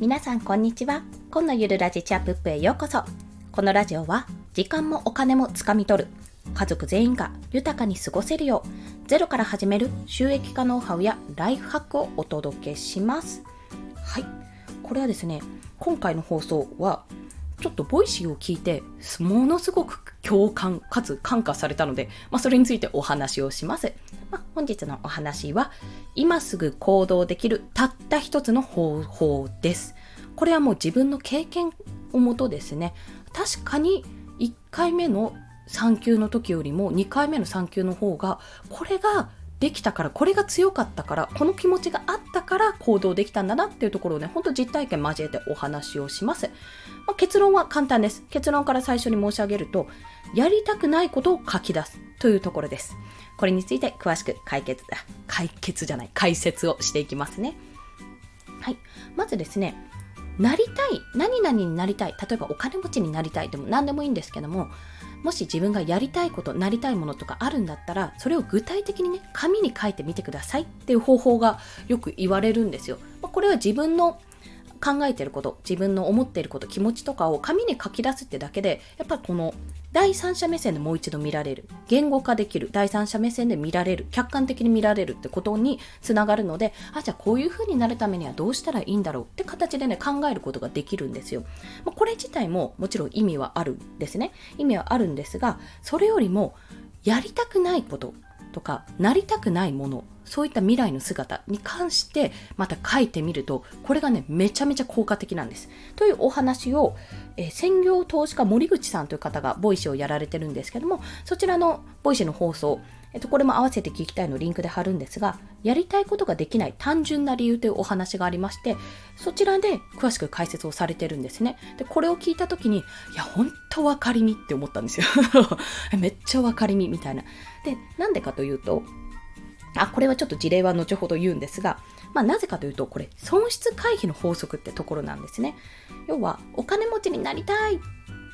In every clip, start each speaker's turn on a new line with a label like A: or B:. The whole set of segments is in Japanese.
A: 皆さんこんにちは。今のゆるラジチャップップへようこそ。このラジオは時間もお金もつかみ取る。家族全員が豊かに過ごせるようゼロから始める収益化ノウハウやライフハックをお届けします。はい。これはですね今回の放送はちょっとボイシーを聞いてものすごく共感かつ感化されたので、まあ、それについてお話をします、まあ、本日のお話は今すぐ行動できるたった一つの方法です。これはもう自分の経験をもとですね。確かに1回目の産休の時よりも2回目の産休の方がこれができたからこれが強かったからこの気持ちがあったから行動できたんだなっていうところをねほんと実体験交えてお話をします、まあ、結論は簡単です。結論から最初に申し上げるとやりたくないことを書き出すというところです。これについて詳しく解決解決じゃない解説をしていきますね。はい。まずですねなりたい何々になりたい。例えばお金持ちになりたいでも何でもいいんですけどももし自分がやりたいことなりたいものとかあるんだったらそれを具体的にね紙に書いてみてくださいっていう方法がよく言われるんですよ。これは自分の考えてること自分の思っていること気持ちとかを紙に書き出すってだけでやっぱこの第三者目線でもう一度見られる。言語化できる。第三者目線で見られる。客観的に見られるってことにつながるのであじゃあこういう風になるためにはどうしたらいいんだろうって形でね考えることができるんですよ、まあ、これ自体ももちろん意味はあるんですね。意味はあるんですがそれよりもやりたくないこと。とかなりたくないものそういった未来の姿に関してまた書いてみるとこれがねめちゃめちゃ効果的なんです。というお話を、えー、専業投資家森口さんという方がボイシーをやられてるんですけどもそちらのボイシーの放送えっと、これも合わせて聞きたいのリンクで貼るんですが、やりたいことができない単純な理由というお話がありまして、そちらで詳しく解説をされてるんですね。で、これを聞いた時に、いや、ほんと分かりみって思ったんですよ。めっちゃ分かりみみたいな。で、なんでかというと、あ、これはちょっと事例は後ほど言うんですが、まあ、なぜかというと、これ、損失回避の法則ってところなんですね。要は、お金持ちになりたいっ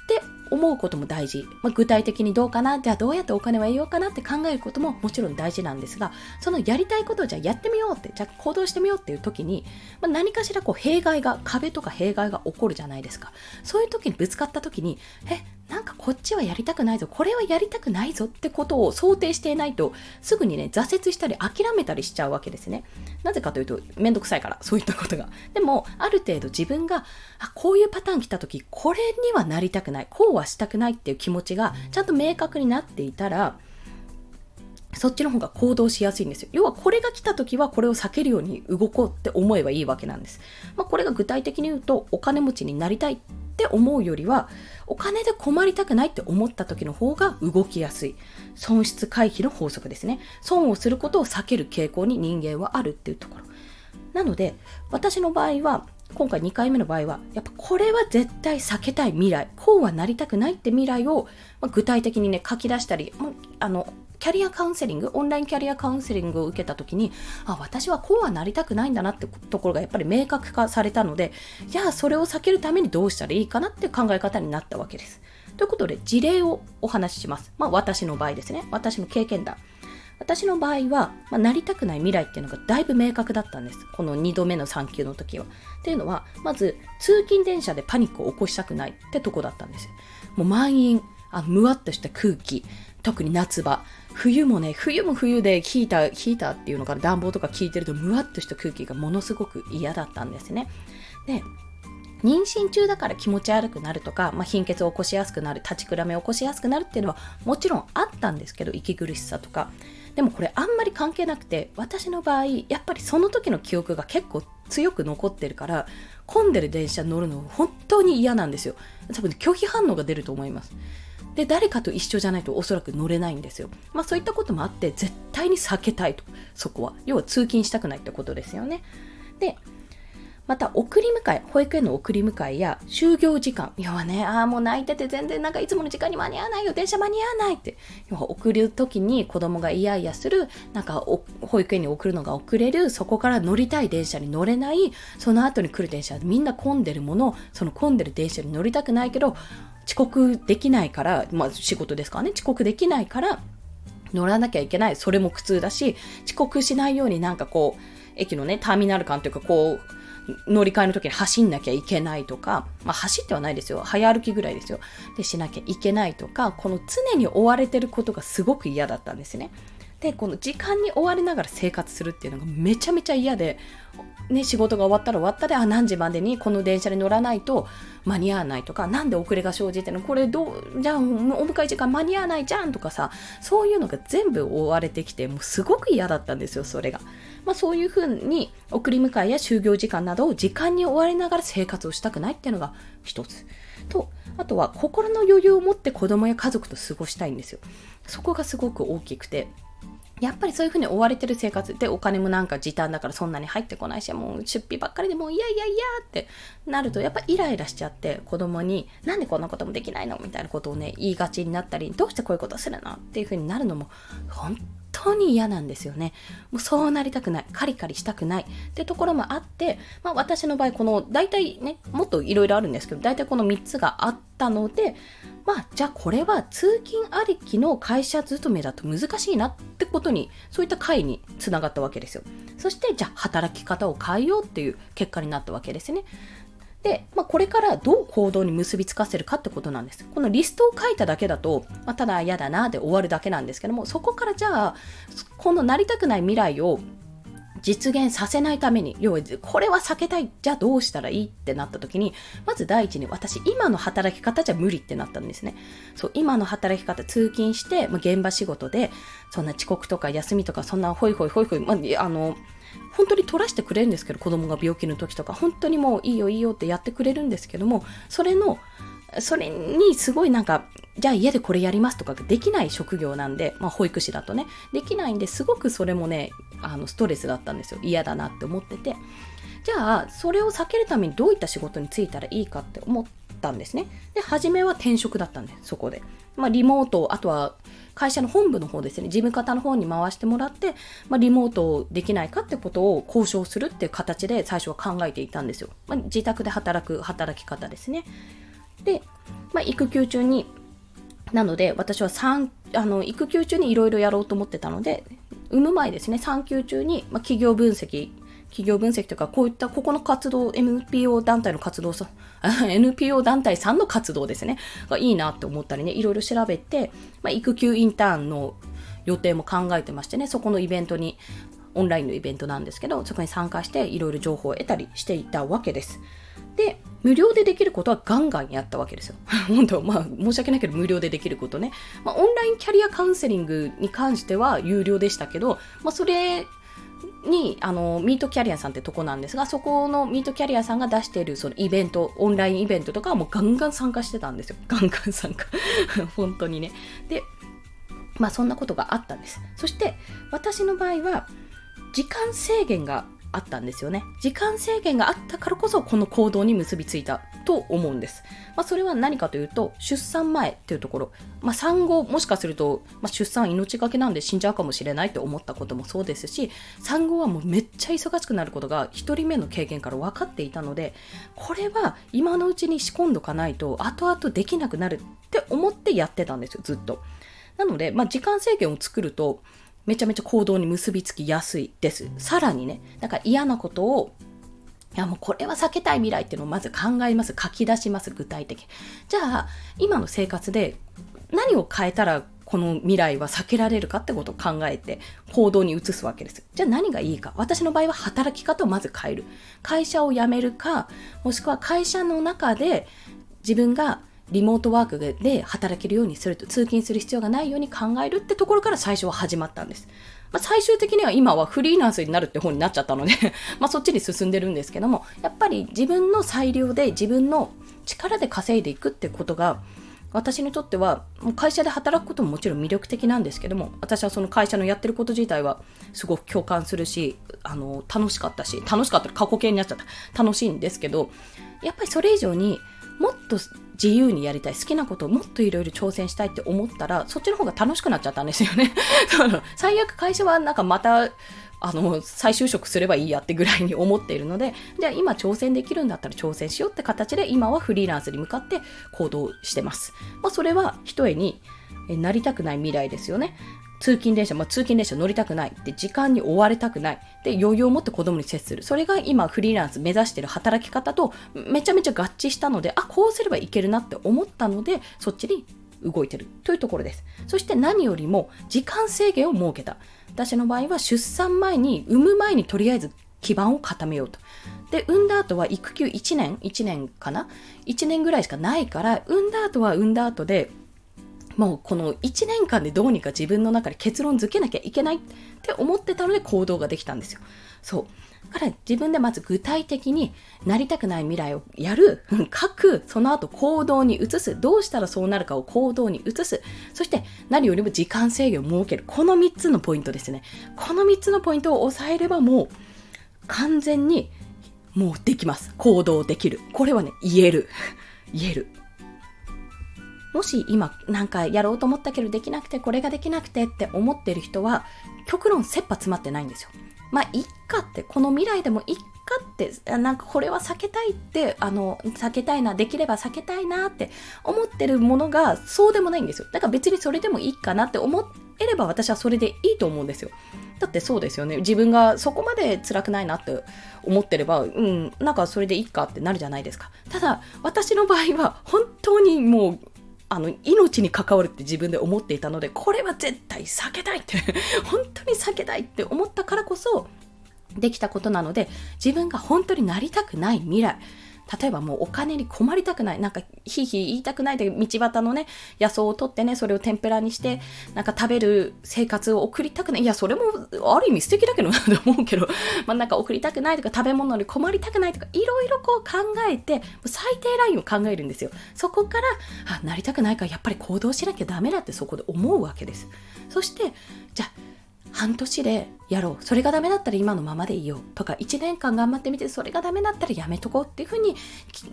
A: って思うことも大事、まあ、具体的にどうかなじゃあどうやってお金は得ようかなって考えることももちろん大事なんですがそのやりたいことをじゃあやってみようってじゃあ行動してみようっていう時に、まあ、何かしらこう弊害が壁とか弊害が起こるじゃないですか。そういう時にぶつかった時にえなんかこっちはやりたくないぞこれはやりたくないぞってことを想定していないとすぐにね挫折したり諦めたりしちゃうわけですね。なぜかというとめんどくさいからそういったことが。でもある程度自分があこういうパターン来た時これにはなりたくないこうはしたくないっていう気持ちがちゃんと明確になっていたらそっちの方が行動しやすいんですよ。要はこれが来た時はこれを避けるように動こうって思えばいいわけなんです。まあ、これが具体的に言うとお金持ちになりたいって思うよりはお金で困りたくないって思った時の方が動きやすい損失回避の法則ですね損をすることを避ける傾向に人間はあるっていうところなので私の場合は今回2回目の場合はやっぱこれは絶対避けたい未来こうはなりたくないって未来をま具体的にね書き出したりあのキャリアカウンセリング、オンラインキャリアカウンセリングを受けた時に、あ、私はこうはなりたくないんだなってところがやっぱり明確化されたので、じゃあそれを避けるためにどうしたらいいかなって考え方になったわけです。ということで、事例をお話しします。まあ私の場合ですね。私の経験談。私の場合は、まあ、なりたくない未来っていうのがだいぶ明確だったんです。この2度目の産休の時は。っていうのは、まず、通勤電車でパニックを起こしたくないってとこだったんです。もう満員、あむわっとした空気、特に夏場。冬もね、冬も冬でヒーター、ヒーターっていうのかな、暖房とか効いてるとムワっとした空気がものすごく嫌だったんですね。で、妊娠中だから気持ち悪くなるとか、まあ、貧血を起こしやすくなる、立ちくらめを起こしやすくなるっていうのはもちろんあったんですけど、息苦しさとか。でもこれあんまり関係なくて、私の場合、やっぱりその時の記憶が結構強く残ってるから、混んでる電車乗るの本当に嫌なんですよ。多分拒否反応が出ると思います。で誰かと一緒じゃないとおそらく乗れないんですよ。まあそういったこともあって絶対に避けたいとそこは要は通勤したくないってことですよね。でまた送り迎え保育園の送り迎えや就業時間。要はねああもう泣いてて全然なんかいつもの時間に間に合わないよ。電車間に合わないって。要は送る時に子供がイヤイヤするなんか保育園に送るのが遅れるそこから乗りたい電車に乗れない。その後に来る電車みんな混んでるもの。その混んでる電車に乗りたくないけど遅刻できないから、まあ仕事ですからね、遅刻できないから乗らなきゃいけない。それも苦痛だし、遅刻しないようになんかこう、駅のね、ターミナル感というかこう、乗り換えの時に走んなきゃいけないとか、まあ、走ってはないですよ。早歩きぐらいですよ。で、しなきゃいけないとか、この常に追われてることがすごく嫌だったんですね。でこの時間に追われながら生活するっていうのがめちゃめちゃ嫌で、ね、仕事が終わったら終わったであ何時までにこの電車に乗らないと間に合わないとか何で遅れが生じてるの？これどうじゃあお迎え時間間に合わないじゃんとかさそういうのが全部追われてきてもうすごく嫌だったんですよそれが。まあ、そういうふうに送り迎えや就業時間などを時間に追われながら生活をしたくないっていうのが一つ。とあとは心の余裕を持って子供や家族と過ごしたいんですよ。そこがすごく大きくて。やっぱりそういうふうに追われてる生活。でお金もなんか時短だからそんなに入ってこないしもう出費ばっかりでもういやいやいやってなるとやっぱイライラしちゃって子供になんでこんなこともできないの？みたいなことをね言いがちになったりどうしてこういうことするの？っていうふうになるのも本当に嫌なんですよね。もうそうなりたくない。カリカリしたくない。ってところもあって、まあ私の場合、この大体ね、もっといろいろあるんですけど、大体この3つがあったので、まあじゃあこれは通勤ありきの会社勤めだと難しいなってことに、そういった会につながったわけですよ。そしてじゃあ働き方を変えようっていう結果になったわけですね。で、まあ、これからどう行動に結びつかせるかってことなんです。このリストを書いただけだと、まあ、ただ嫌だなで終わるだけなんですけども、そこからじゃあ、このなりたくない未来を実現させないために、要はこれは避けたい、じゃあどうしたらいいってなった時に、まず第一に私、今の働き方じゃ無理ってなったんですね。そう、今の働き方、通勤して、まあ、現場仕事で、そんな遅刻とか休みとか、そんなホイホイホイホイ、まあ、あの、本当に取らせてくれるんですけど子供が病気の時とか本当にもういいよいいよってやってくれるんですけどもそれのそれにすごいなんかじゃあ家でこれやりますとかできない職業なんで、まあ、保育士だとねできないんですごくそれもねあのストレスだったんですよ。嫌だなって思ってて。じゃあそれを避けるためにどういった仕事に就いたらいいかって思ったんですねで初めは転職だったんですそこで、まあ、リモートあとは会社の本部の方ですね、事務方の方に回してもらって、まあ、リモートできないかってことを交渉するっていう形で最初は考えていたんですよ。まあ、自宅で働く働き方ですね。で、まあ、育休中に、なので私は3あの育休中にいろいろやろうと思ってたので、産む前ですね、産休中に、まあ、企業分析企業分析とか、こういったここの活動、NPO 団体の活動さ、NPO 団体さんの活動ですね、がいいなって思ったりね、いろいろ調べて、まあ、育休インターンの予定も考えてましてね、そこのイベントに、オンラインのイベントなんですけど、そこに参加していろいろ情報を得たりしていたわけです。で、無料でできることはガンガンやったわけですよ。本当、まあ、申し訳ないけど、無料でできることね。まあ、オンラインキャリアカウンセリングに関しては有料でしたけど、まあ、それにあのミートキャリアさんってとこなんですがそこのミートキャリアさんが出しているそのイベントオンラインイベントとかはもうガンガン参加してたんですよ。ガンガン参加。本当にね。でまあそんなことがあったんです。そして私の場合は時間制限があったんですよね。時間制限があったからこそこの行動に結びついた。と思うんです。まあ、それは何かというと、出産前っていうところ、まあ、産後、もしかすると、まあ、出産命がけなんで死んじゃうかもしれないって思ったこともそうですし、産後はもうめっちゃ忙しくなることが1人目の経験から分かっていたので、これは今のうちに仕込んどかないと後々できなくなるって思ってやってたんですよ、ずっと。なので、まあ、時間制限を作ると、めちゃめちゃ行動に結びつきやすいです。さらにね、だか嫌なことをいやもうこれは避けたい未来っていうのをまず考えます。書き出します。具体的。じゃあ、今の生活で何を変えたらこの未来は避けられるかってことを考えて行動に移すわけです。じゃあ何がいいか。私の場合は働き方をまず変える。会社を辞めるか、もしくは会社の中で自分がリモートワークで働けるようにすると、通勤する必要がないように考えるってところから最初は始まったんです。まあ、最終的には今はフリーランスになるって本になっちゃったので まそっちに進んでるんですけども、やっぱり自分の裁量で自分の力で稼いでいくってことが、私にとっては会社で働くことももちろん魅力的なんですけども私はその会社のやってること自体はすごく共感するしあの楽しかったし楽しかったら過去形になっちゃった。楽しいんですけどやっぱりそれ以上にもっと自由にやりたい好きなことをもっといろいろ挑戦したいって思ったらそっちの方が楽しくなっちゃったんですよね。最悪会社はなんかまたあの再就職すればいいやってぐらいに思っているのでじゃあ今挑戦できるんだったら挑戦しようって形で今はフリーランスに向かって行動してます、まあ、それは一重になりたくない未来ですよね。通勤電車、まあ、通勤電車乗りたくない。で、時間に追われたくない。で、余裕を持って子供に接する。それが今、フリーランス目指している働き方とめちゃめちゃ合致したので、あ、こうすればいけるなって思ったので、そっちに動いてるというところです。そして何よりも、時間制限を設けた。私の場合は出産前に、産む前にとりあえず基盤を固めようと。で、産んだ後は育休1年 ?1 年かな ?1 年ぐらいしかないから、産んだ後は産んだ後で、もうこの1年間でどうにか自分の中で結論づけなきゃいけないって思ってたので行動ができたんですよ。そう。だから自分でまず具体的になりたくない未来をやる、書く、その後行動に移す、どうしたらそうなるかを行動に移す、そして何よりも時間制限を設ける。この3つのポイントですね。この3つのポイントを押さえればもう完全にもうできます。行動できる。これはね、言える。言える。もし今なんかやろうと思ったけどできなくてこれができなくてって思ってる人は極論切羽詰まってないんですよ。まあいっかってこの未来でもいっかってなんかこれは避けたいってあの避けたいなできれば避けたいなって思ってるものがそうでもないんですよ。だから別にそれでもいいかなって思えれば私はそれでいいと思うんですよ。だってそうですよね。自分がそこまで辛くないなって思ってれば、うん、なんかそれでいいかってなるじゃないですか。ただ、私の場合は本当にもうあの命に関わるって自分で思っていたのでこれは絶対避けたいって 本当に避けたいって思ったからこそできたことなので自分が本当になりたくない未来例えばもうお金に困りたくない、なんかひいひい言いたくないで道端のね、野草を取ってね、それを天ぷらにして、なんか食べる生活を送りたくない。いや、それもある意味素敵だけど なと思うけど、まあなんか送りたくないとか食べ物に困りたくないとか、いろいろこう考えて、最低ラインを考えるんですよ。そこから、あ、なりたくないからやっぱり行動しなきゃダメだってそこで思うわけです。そして、じゃあ、半年でやろう。それがダメだったら今のままでいいよとか1年間頑張ってみてそれがダメだったらやめとこうっていうふうに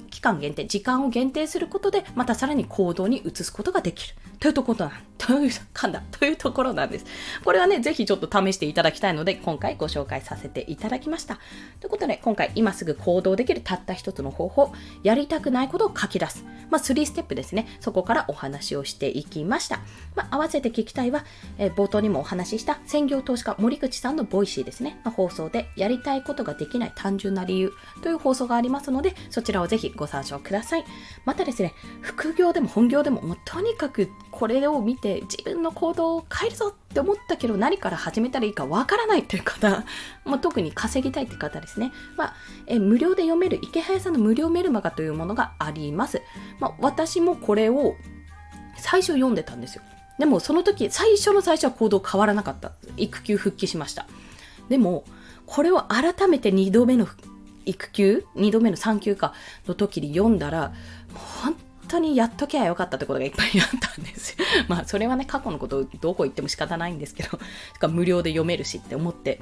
A: 期間限定時間を限定することでまたさらに行動に移すことができる。というところなん。という噛んだ。というところなんです。これはねぜひちょっと試していただきたいので今回ご紹介させていただきました。ということで今回今すぐ行動できるたった一つの方法やりたくないことを書き出す。まあ3ステップですね。そこからお話をしていきました。まあ、合わせて聞きたいは、え、冒頭にもお話しした専業投資家森口さんのボイシーですね、ま、放送でやりたいことができない単純な理由という放送がありますのでそちらをぜひご参照ください。またですね副業でも本業でももうとにかくこれを見て自分の行動を変えるぞって思ったけど何から始めたらいいかわからないという方、まあ、特に稼ぎたいって方ですね、まあ、え無料で読める池早さんの無料メルマガというものがあります、まあ、私もこれを最初読んでたんですよ。でもその時、最初の最初は行動変わらなかった。育休復帰しました。でも、これを改めて2度目の育休 ?2 度目の産休か？の時に読んだら、もう本当にやっときゃよかったってことがいっぱいあったんですよ。まあ、それはね、過去のことどこ行っても仕方ないんですけど、無料で読めるしって思って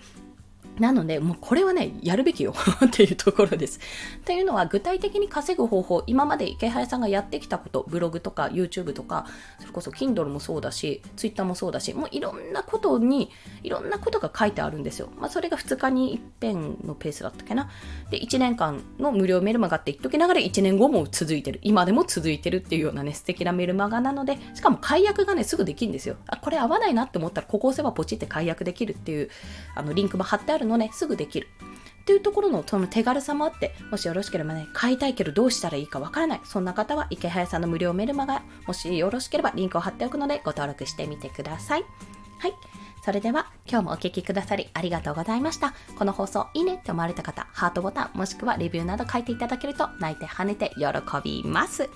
A: なので、もうこれはね、やるべきよ っていうところです。っていうのは、具体的に稼ぐ方法、今まで池早さんがやってきたこと、ブログとか YouTube とか、それこそ Kindle もそうだし、Twitter もそうだし、もういろんなことに、いろんなことが書いてあるんですよ。まあ、それが2日に一遍のペースだったっけな。で、1年間の無料メルマガって言っときながら、1年後も続いてる。今でも続いてるっていうようなね、素敵なメルマガなので、しかも解約がね、すぐできるんですよ。あ、これ合わないなって思ったら、ここ押せばポチって解約できるっていう、あの、リンクも貼ってあるのね、すぐできる。っていうところのその手軽さもあって、もしよろしければね、買いたいけどどうしたらいいかわからない。そんな方は池早さんの無料メルマガ、もしよろしければリンクを貼っておくのでご登録してみてください。はい。それでは今日もお聴きくださりありがとうございました。この放送いいねって思われた方、ハートボタンもしくはレビューなど書いていただけると泣いて跳ねて喜びます。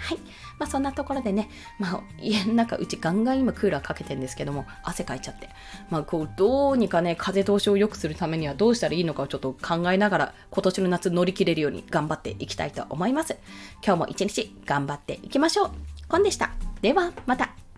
A: はい。まあそんなところでね、まあ家の中、うちガンガン今クーラーかけてるんですけども、汗かいちゃって。まあこう、どうにかね、風通しを良くするためにはどうしたらいいのかをちょっと考えながら、今年の夏乗り切れるように頑張っていきたいと思います。今日も一日頑張っていきましょう。コンでした。では、また。